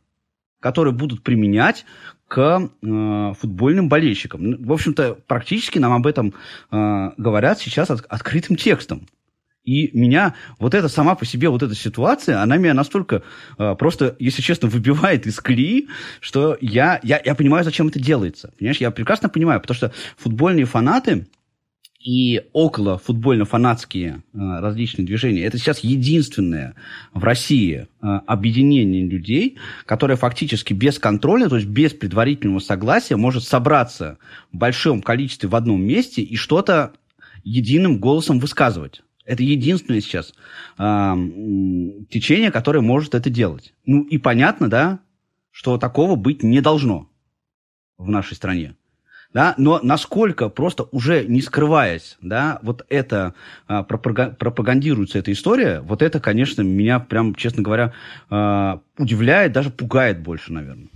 которую будут применять к э, футбольным болельщикам. Ну, в общем-то, практически нам об этом э, говорят сейчас от, открытым текстом. И меня вот эта сама по себе, вот эта ситуация, она меня настолько э, просто, если честно, выбивает из колеи, что я, я, я понимаю, зачем это делается. Понимаешь, я прекрасно понимаю, потому что футбольные фанаты, и около футбольно-фанатские э, различные движения. Это сейчас единственное в России э, объединение людей, которое фактически без контроля, то есть без предварительного согласия может собраться в большом количестве в одном месте и что-то единым голосом высказывать. Это единственное сейчас э, течение, которое может это делать. Ну и понятно, да, что такого быть не должно в нашей стране да, но насколько просто уже не скрываясь, да, вот это а, пропагандируется эта история, вот это, конечно, меня прям, честно говоря, а, удивляет, даже пугает больше, наверное.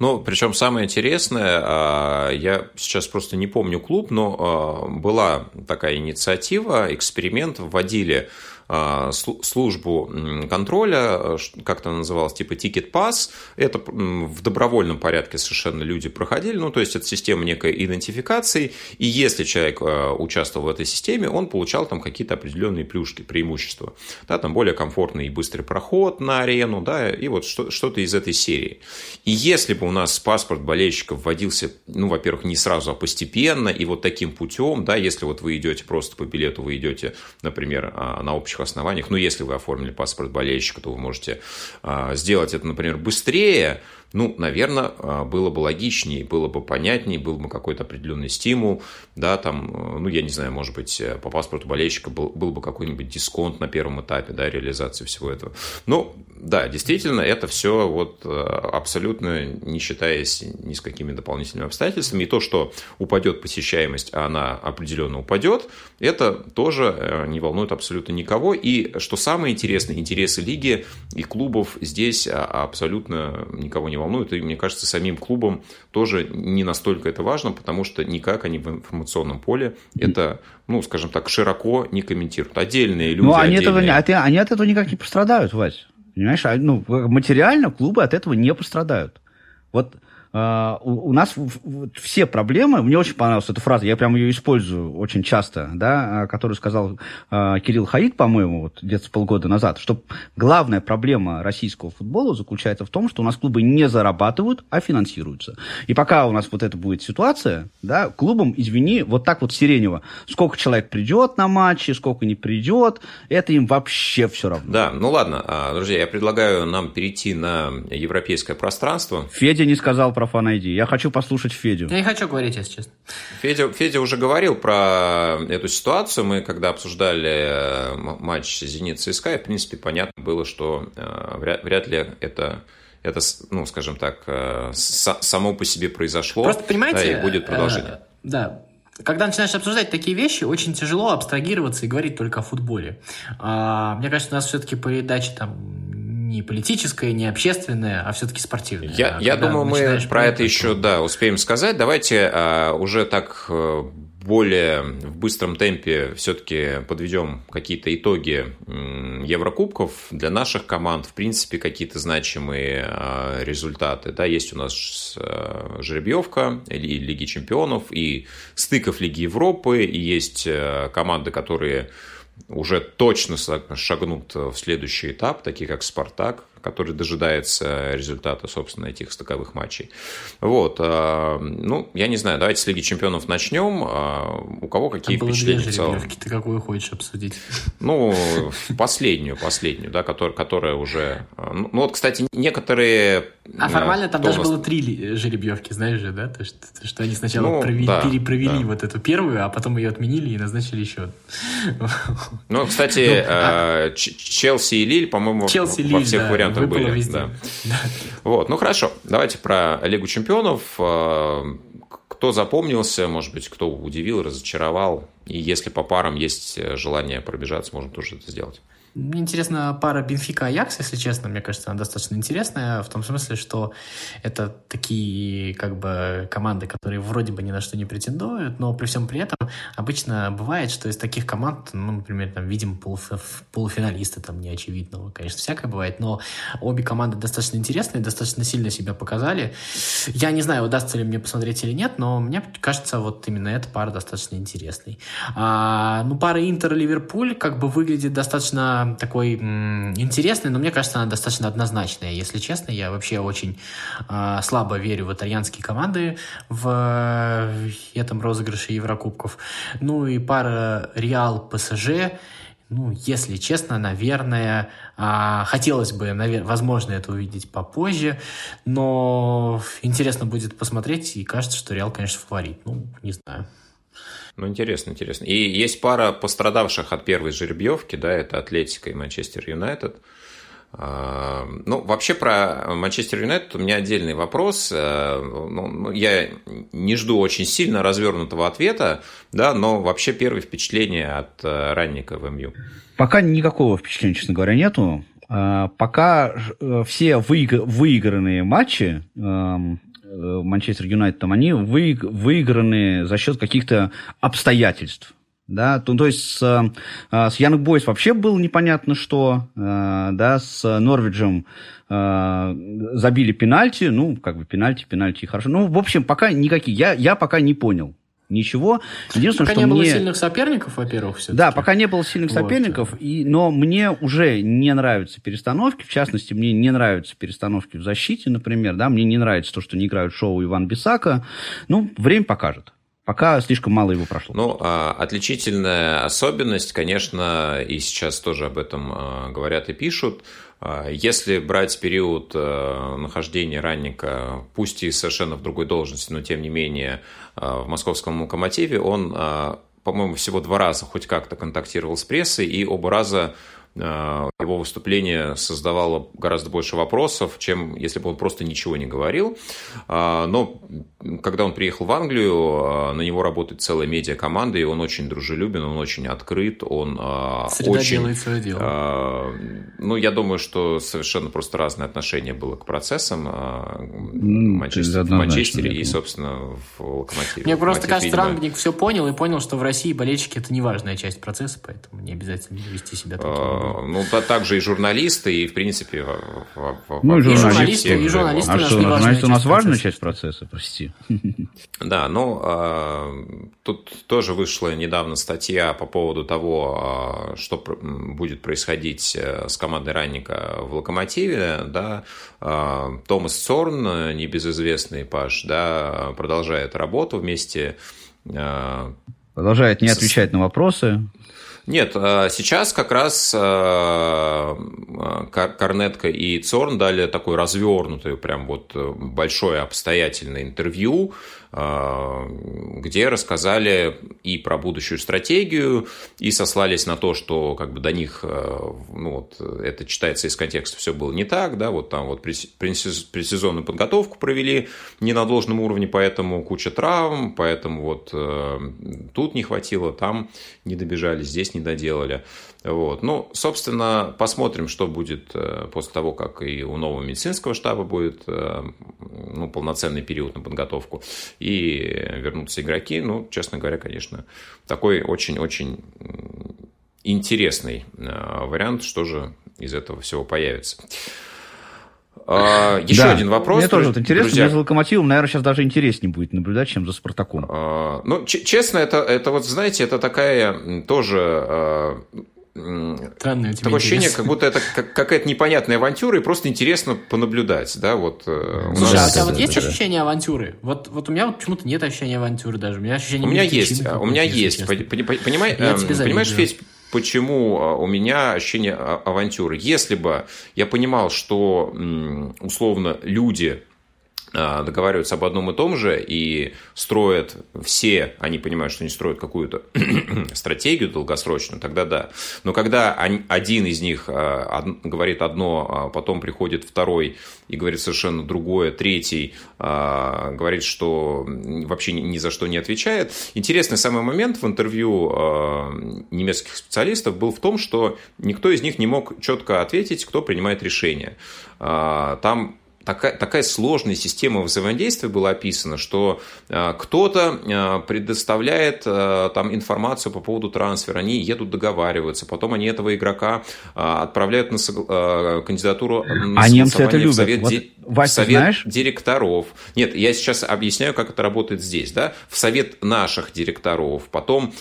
Ну, причем самое интересное, а, я сейчас просто не помню клуб, но была такая инициатива, эксперимент, вводили службу контроля, как это называлось, типа Ticket Pass. Это в добровольном порядке совершенно люди проходили. Ну, то есть, это система некой идентификации. И если человек а, участвовал в этой системе, он получал там какие-то определенные плюшки, преимущества. Да, там более комфортный и быстрый проход на арену, да, и вот что-то из этой серии. И если бы у нас паспорт болельщика вводился, ну, во-первых, не сразу, а постепенно, и вот таким путем, да, если вот вы идете просто по билету, вы идете, например, а, на общий прочих основаниях, ну, если вы оформили паспорт болельщика, то вы можете а, сделать это, например, быстрее, ну, наверное, а, было бы логичнее, было бы понятнее, был бы какой-то определенный стимул, да, там, э, ну, я не знаю, может быть, э, по паспорту болельщика был, был бы какой-нибудь дисконт на первом этапе, да, реализации всего этого. Ну, да, действительно, это все вот э, абсолютно не считаясь ни с какими дополнительными обстоятельствами. И то, что упадет посещаемость, а она определенно упадет, это тоже не волнует абсолютно никого. И что самое интересное, интересы лиги и клубов здесь а, абсолютно никого не волнует. И мне кажется, самим клубам тоже не настолько это важно, потому что никак они в информационном поле это, ну, скажем так, широко не комментируют. Отдельные люди. Ну, они, отдельные... этого, они от этого никак не пострадают, Вась. Понимаешь, а, ну, материально клубы от этого не пострадают. Вот Uh, у, у нас все проблемы, мне очень понравилась эта фраза, я прям ее использую очень часто, да, а, которую сказал uh, Кирилл Хаид, по-моему, вот где-то полгода назад, что главная проблема российского футбола заключается в том, что у нас клубы не зарабатывают, а финансируются. И пока у нас вот это будет ситуация, да, клубам, извини, вот так вот сиренево, сколько человек придет на матчи, сколько не придет, это им вообще все равно. Да, ну ладно, а, друзья, я предлагаю нам перейти на европейское пространство. Федя не сказал про Fan ID. Я хочу послушать Федю. Я не хочу говорить, если честно. Федя, Федя уже говорил про эту ситуацию. Мы, когда обсуждали э, матч «Зенит» ЦСКА, в принципе, понятно было, что э, вряд, вряд ли это это, ну, скажем так, э, само по себе произошло. Просто понимаете, да, и будет продолжение. Да, когда начинаешь обсуждать такие вещи, очень тяжело абстрагироваться и говорить только о футболе. А, мне кажется, у нас все-таки передача там не политическое, не общественное, а все-таки спортивное. Я, а я думаю, мы про это еще да, успеем сказать. Давайте а, уже так э, более в быстром темпе все-таки подведем какие-то итоги Еврокубков для наших команд. В принципе, какие-то значимые а, результаты. Да, есть у нас а, жеребьевка и Лиги чемпионов, и стыков Лиги Европы, и есть э, команды, которые уже точно шагнут в следующий этап, такие как «Спартак», который дожидается результата, собственно, этих стыковых матчей. Вот. А, ну, я не знаю, давайте с Лиги Чемпионов начнем. А, у кого какие Там впечатления в целом? Ты какую хочешь обсудить? Ну, последнюю, последнюю, да, которая, которая уже... А, ну, ну, вот, кстати, некоторые... А формально там даже нас... было три жеребьевки, знаешь же, да? То, что, что они сначала ну, провели, да, перепровели да. вот эту первую, а потом ее отменили и назначили еще. Ну, кстати, ну, а... Челси и Лиль, по-моему, во всех да. вариантах вариантах были. Везде. Да. Вот, ну хорошо, давайте про Лигу чемпионов. Э, кто запомнился, может быть, кто удивил, разочаровал. И если по парам есть желание пробежаться, можем тоже это сделать. Мне интересна пара Бенфика Аякс, если честно. Мне кажется, она достаточно интересная в том смысле, что это такие как бы команды, которые вроде бы ни на что не претендуют, но при всем при этом обычно бывает, что из таких команд, ну, например, там видим полуф... полуфиналиста там неочевидного, конечно, всякое бывает, но обе команды достаточно интересные, достаточно сильно себя показали. Я не знаю, удастся ли мне посмотреть или нет, но мне кажется, вот именно эта пара достаточно интересной. А, ну, пара Интер-Ливерпуль как бы выглядит достаточно такой интересный, но мне кажется, она достаточно однозначная. Если честно, я вообще очень э, слабо верю в итальянские команды в, этом розыгрыше Еврокубков. Ну и пара Реал ПСЖ. Ну, если честно, наверное, а, хотелось бы, наверное, возможно, это увидеть попозже, но интересно будет посмотреть, и кажется, что Реал, конечно, фаворит. Ну, не знаю. Ну, интересно, интересно. И есть пара пострадавших от первой жеребьевки, да, это Атлетика и Манчестер Юнайтед. А, ну, вообще про Манчестер Юнайтед у меня отдельный вопрос. Э, ну, ну, я не жду очень сильно развернутого ответа, да, но вообще первые впечатления от э, ранника в МЮ. Пока никакого впечатления, честно говоря, нету. А, пока э, все выигранные матчи эм, Манчестер Юнайтед, они вы, выиграны за счет каких-то обстоятельств. Да, то, то есть с, э, с Янг Бойс вообще было непонятно что, э, да, с Норвиджем забили пенальти, ну, как бы пенальти, пенальти, хорошо. Ну, в общем, пока никакие, я, я пока не понял ничего. Единственное, пока что не мне... было сильных соперников, во-первых, все Да, пока не было сильных вот. соперников, и... но мне уже не нравятся перестановки, в частности, мне не нравятся перестановки в защите, например, да, мне не нравится то, что не играют шоу Иван Бисака. Ну, время покажет. Пока слишком мало его прошло. Ну, а, отличительная особенность, конечно, и сейчас тоже об этом а, говорят и пишут, если брать период нахождения ранника, пусть и совершенно в другой должности, но тем не менее в московском локомотиве, он, по-моему, всего два раза хоть как-то контактировал с прессой, и оба раза Э, его выступление создавало гораздо больше вопросов, чем если бы он просто ничего не говорил. А, но когда он приехал в Англию, э, на него работает целая медиакоманда, и он очень дружелюбен, он очень открыт, он э, Среда очень... делает свое дело. Ну, я думаю, что совершенно просто разное отношение было к процессам Манчестер, в Манчестере и, собственно, в Локомотиве. Мне просто кажется, видимо... Рангник все понял и понял, что в России болельщики – это не важная часть процесса, поэтому не обязательно вести себя так. Ну, также и журналисты, и, в принципе, ну, и журналисты, и журналисты, а что, журналисты у нас важная часть процесса, прости. Да, ну, а, тут тоже вышла недавно статья по поводу того, а, что будет происходить э, с командой Ранника в «Локомотиве», да, а, Томас Цорн, небезызвестный Паш, да, продолжает работу вместе Продолжает не отвечать на вопросы. Нет, а, сейчас как раз а, а, Корнетка и Цорн дали такое развернутое, прям вот э, большое обстоятельное интервью, где рассказали и про будущую стратегию, и сослались на то, что как бы до них, а, ну вот, это читается из контекста, все было не так, да, вот там вот предсезонную подготовку провели не на должном уровне, поэтому куча травм, поэтому вот э, тут не хватило, там не добежали, здесь не доделали. Вот. Ну, собственно, посмотрим, что будет э, после того, как и у нового медицинского штаба будет э, ну, полноценный период на подготовку, и вернутся игроки. Ну, честно говоря, конечно, такой очень-очень интересный э, вариант, что же из этого всего появится. А, еще да. один вопрос. Мне тоже вот интересно, друзья. мне за Локомотивом, наверное, сейчас даже интереснее будет наблюдать, чем за Спартаком. А, ну, честно, это, это вот, знаете, это такая тоже а, Странное Такое ощущение, как будто это какая-то непонятная авантюра, и просто интересно понаблюдать, да, вот. Э, Слушай, нас... а у тебя вот есть да, ощущение авантюры? Вот, вот у меня вот почему-то нет ощущения авантюры даже. У меня ощущение... У меня есть, у меня есть. Понимаешь, понимаешь, Федь, почему а, у меня ощущение а, авантюры? Если бы я понимал, что условно люди а, договариваются об одном и том же и строят все, они понимают, что они строят какую-то стратегию долгосрочную, тогда да. Но когда один из них а, говорит одно, а потом приходит второй и говорит совершенно другое, третий говорит, что вообще ни за что не отвечает. Интересный самый момент в интервью немецких специалистов был в том, что никто из них не мог четко ответить, кто принимает решение. Там такая, такая сложная система взаимодействия была описана, что э, кто-то э, предоставляет э, там информацию по поводу трансфера, они едут договариваться, потом они этого игрока отправляют на кандидатуру на а немцы это любят. в совет, вот, ди... Вась, совет знаешь? директоров. Нет, я сейчас объясняю, как это работает здесь. Да? В совет наших директоров. Потом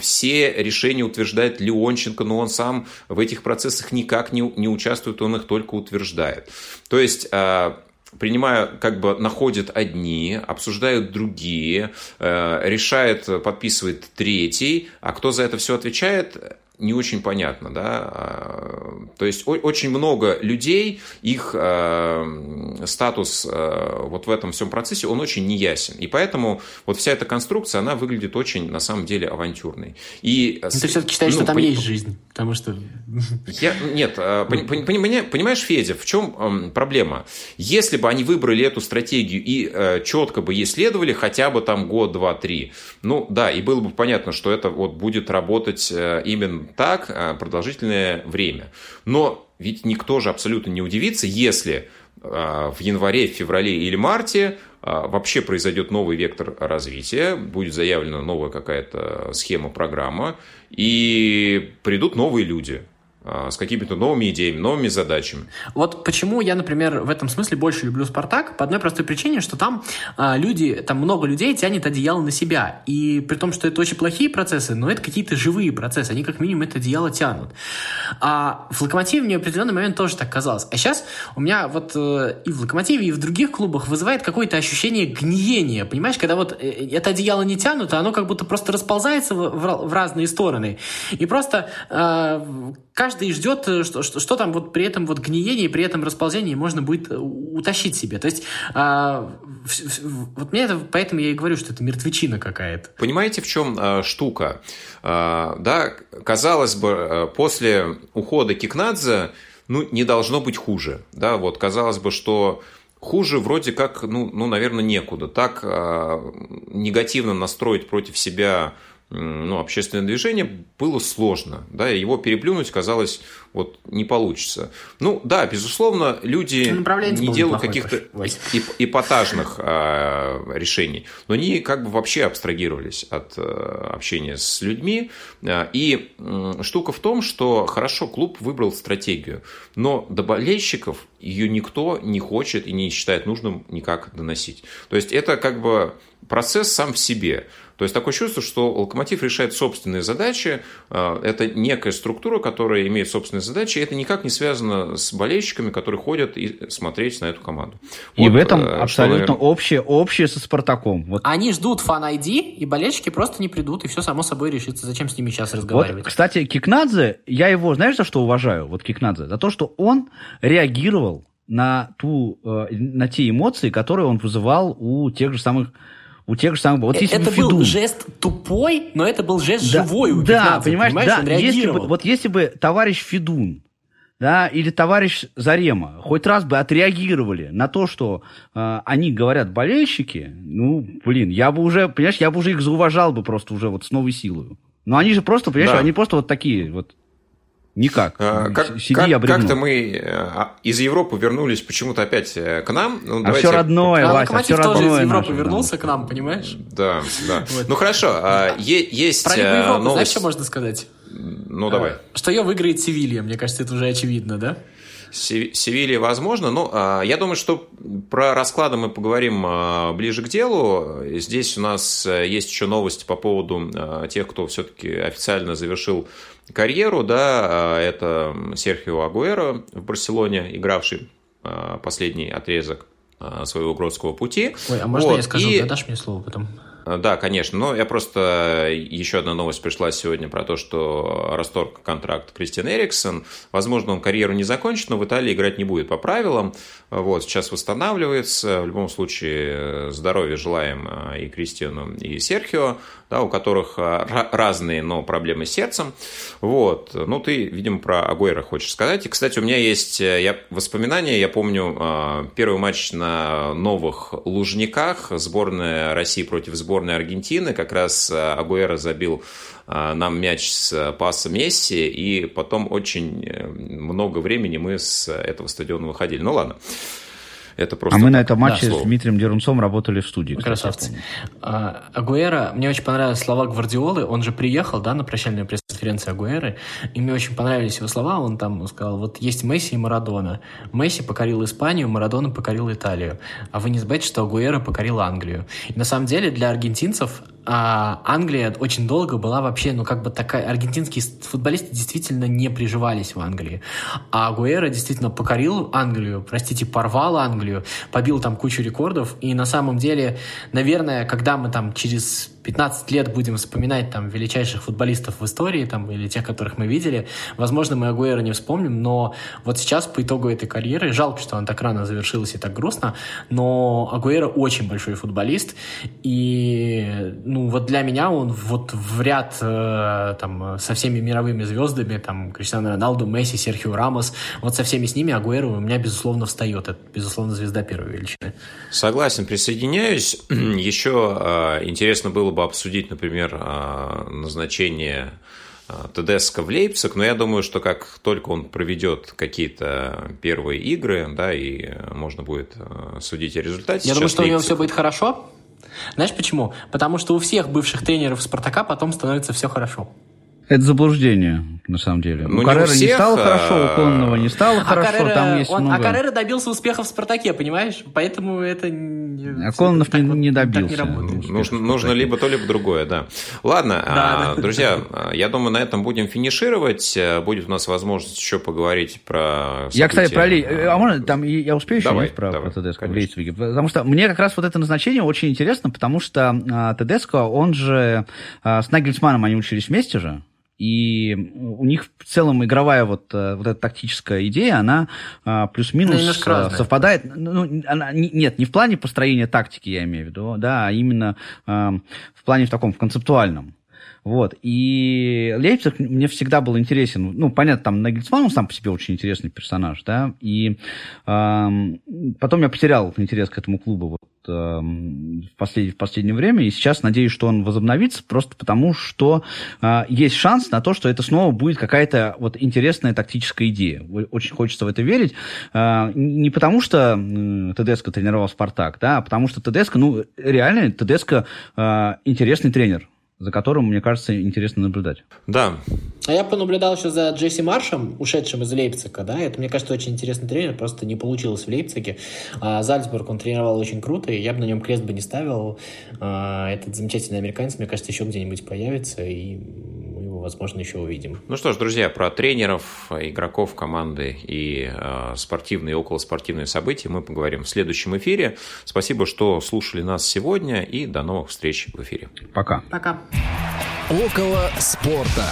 все решения утверждает Леонченко, но он сам в этих процессах никак не, не участвует, он их только утверждает. То есть э, принимая, как бы находят одни, обсуждают другие, э, решает, подписывает третий, а кто за это все отвечает, не очень понятно, да, а, то есть очень много людей, их э, статус вот в этом всем процессе, он очень неясен, и поэтому вот вся эта конструкция, она выглядит очень, на самом деле, авантюрной. И, Но ты все-таки считаешь, ну, что там по... есть жизнь, потому что... Я, нет, э, понимаешь, Федя, в чем проблема? Если бы они выбрали эту стратегию и четко бы ей следовали хотя бы там год, два, три, ну да, и было бы понятно, что это вот будет работать именно так а, продолжительное время. Но ведь никто же абсолютно не удивится, если а, в январе, феврале или марте а, вообще произойдет новый вектор развития, будет заявлена новая какая-то схема, программа, и придут новые люди. А, с какими-то новыми идеями, новыми задачами. Вот почему я, например, в этом смысле больше люблю «Спартак», по одной простой причине, что там а, люди, там много людей тянет одеяло на себя. И при том, что это очень плохие процессы, но это какие-то живые процессы, они как минимум это одеяло тянут. А в «Локомотиве» мне в определенный момент тоже так казалось. А сейчас у меня вот э, и в «Локомотиве», и в других клубах вызывает какое-то ощущение гниения, понимаешь, когда вот э, это одеяло не тянут, а оно как будто просто расползается в, в разные стороны. И просто э, каждый ждет, э, что, что, что там вот при этом вот гниении, при этом расползении можно будет э, утащить себе. То есть а, вот мне это, поэтому я и говорю, что это мертвечина какая-то. Понимаете, в чем а, штука? А, да, казалось бы, после ухода Кикнадзе, ну, не должно быть хуже. Да, вот казалось бы, что хуже вроде как, ну, ну наверное, некуда. Так а, негативно настроить против себя ну, общественное движение было сложно. Да, его переплюнуть, казалось, вот не получится. Ну, да, безусловно, люди не делают каких-то эпатажных а, решений, но они как бы вообще абстрагировались от а, общения с людьми. А, и а, штука в том, что хорошо, клуб выбрал стратегию, но до болельщиков ее никто не хочет и не считает нужным никак доносить. То есть это как бы процесс сам в себе. То есть такое чувство, что локомотив решает собственные задачи. А, это некая структура, которая имеет собственные задачи. И это никак не связано с болельщиками, которые ходят и смотреть на эту команду. И вот, в этом э, абсолютно что, наверное... общее, общее со Спартаком. Вот. Они ждут фан-ID, и болельщики просто не придут, и все само собой решится. Зачем с ними сейчас разговаривать? Вот, кстати, Кикнадзе, я его, знаешь, за что уважаю? Вот Кикнадзе. За то, что он реагировал на, ту, э, на те эмоции, которые он вызывал у тех же самых у тех же самых... Вот если это бы был жест тупой, но это был жест да, живой у Да, понимаешь, понимаешь да, если бы, вот если бы товарищ Федун да, или товарищ Зарема хоть раз бы отреагировали на то, что э, они говорят болельщики, ну, блин, я бы уже, понимаешь, я бы уже их зауважал бы просто уже вот с новой силой. Но они же просто, понимаешь, да. они просто вот такие вот Никак. А, как, Сиди, как, как-то мы э, а, из Европы вернулись почему-то опять э, к нам. Ну, а давайте... все родное, а Вася, все родное. тоже из Европы наше, вернулся да. к нам, понимаешь? Да, да. Вот. Ну хорошо, а, есть Про Европы, новость... знаешь, что можно сказать? Ну давай. Что ее выиграет Севилья, мне кажется, это уже очевидно, да? Севилья возможно, но я думаю, что про расклады мы поговорим ближе к делу. Здесь у нас э, есть еще новости по поводу тех, кто все-таки официально завершил карьеру, да, а, это Серхио Агуэро в Барселоне, игравший а, последний отрезок а, своего игротского пути. Ой, а можно вот. я скажу, и... да, дашь мне слово потом? Да, конечно. Но я просто... Еще одна новость пришла сегодня про то, что расторг контракт Кристиан Эриксон. Возможно, он карьеру не закончит, но в Италии играть не будет по правилам. Вот, сейчас восстанавливается. В любом случае, здоровья желаем и Кристиану, и Серхио да, у которых а, разные, но проблемы с сердцем. Вот. Ну, ты, видимо, про Агуэра хочешь сказать. И, кстати, у меня есть э, я, воспоминания. Я помню а, первый матч на новых Лужниках. Сборная России против сборной Аргентины. Как раз э, Агуэра забил а, нам мяч с паса Месси, и потом очень э, много времени мы с этого стадиона выходили. Ну, ладно. Это просто а мы на этом матче да, с Дмитрием Дерунцом работали в студии. Красавцы. А, Агуэра, мне очень понравились слова Гвардиолы. Он же приехал, да, на прощальную пресс-конференцию Агуэры, и мне очень понравились его слова. Он там сказал, вот есть Месси и Марадона. Месси покорил Испанию, Марадона покорил Италию. А вы не забывайте, что Агуэра покорил Англию. И на самом деле для аргентинцев а Англия очень долго была вообще, ну, как бы такая... Аргентинские футболисты действительно не приживались в Англии. А Гуэра действительно покорил Англию, простите, порвал Англию, побил там кучу рекордов. И на самом деле, наверное, когда мы там через 15 лет будем вспоминать там величайших футболистов в истории там, или тех, которых мы видели, возможно, мы Агуэра не вспомним, но вот сейчас по итогу этой карьеры, жалко, что она так рано завершилась и так грустно, но Агуэра очень большой футболист, и ну вот для меня он вот в ряд э, там со всеми мировыми звездами, там Криштиану Роналду, Месси, Серхио Рамос, вот со всеми с ними Агуэра у меня безусловно встает, это безусловно звезда первой величины. Согласен, присоединяюсь. Еще э, интересно было бы бы обсудить, например, а, назначение а, Тедеско в Лейпциг, но я думаю, что как только он проведет какие-то первые игры, да, и можно будет а, судить о результате. Я думаю, что Лейпциг... у него все будет хорошо. Знаешь почему? Потому что у всех бывших тренеров Спартака потом становится все хорошо. Это заблуждение, на самом деле. Ну, у Каррера не, не, всех, стало а... хорошо, у Кононова не стало а хорошо, Каррера, там есть он, много... А Каррера добился успеха в «Спартаке», понимаешь? Поэтому это... А Кононов не, вот, не добился. не работает. нужно, нужно либо то, либо другое, да. Ладно, да, а, да. друзья, я думаю, на этом будем финишировать. Будет у нас возможность еще поговорить про события. Я, кстати, про Лей... А можно, там, я успею еще давай, про, давай, про Тедеско в Лейпциге? Потому что мне как раз вот это назначение очень интересно, потому что а, Тедеско, он же... А, с Нагельсманом они учились вместе же, и у них в целом игровая вот, э, вот эта тактическая идея, она а, плюс-минус ну, совпадает. Ну, она, нет, не в плане построения тактики, я имею в виду, да, а именно в плане в таком в концептуальном. Вот. И Лейпциг мне всегда был интересен. Ну, понятно, там Нагельсман, он сам по себе очень интересный персонаж, да. И э, потом я потерял интерес к этому клубу вот, э, в, послед... в последнее время. И сейчас надеюсь, что он возобновится, просто потому что э, есть шанс на то, что это снова будет какая-то вот интересная тактическая идея. Очень хочется в это верить. Э, не потому что э, ТДСК тренировал Спартак, да, а потому что ТДСК, ну, реально, ТДСК э, интересный тренер за которым, мне кажется, интересно наблюдать. Да. А я понаблюдал еще за Джесси Маршем, ушедшим из Лейпцига, да, это, мне кажется, очень интересный тренер, просто не получилось в Лейпциге. А Зальцбург он тренировал очень круто, и я бы на нем крест бы не ставил. А, этот замечательный американец, мне кажется, еще где-нибудь появится, и возможно, еще увидим. Ну что ж, друзья, про тренеров, игроков команды и э, спортивные и околоспортивные события мы поговорим в следующем эфире. Спасибо, что слушали нас сегодня, и до новых встреч в эфире. Пока. Пока. Около спорта.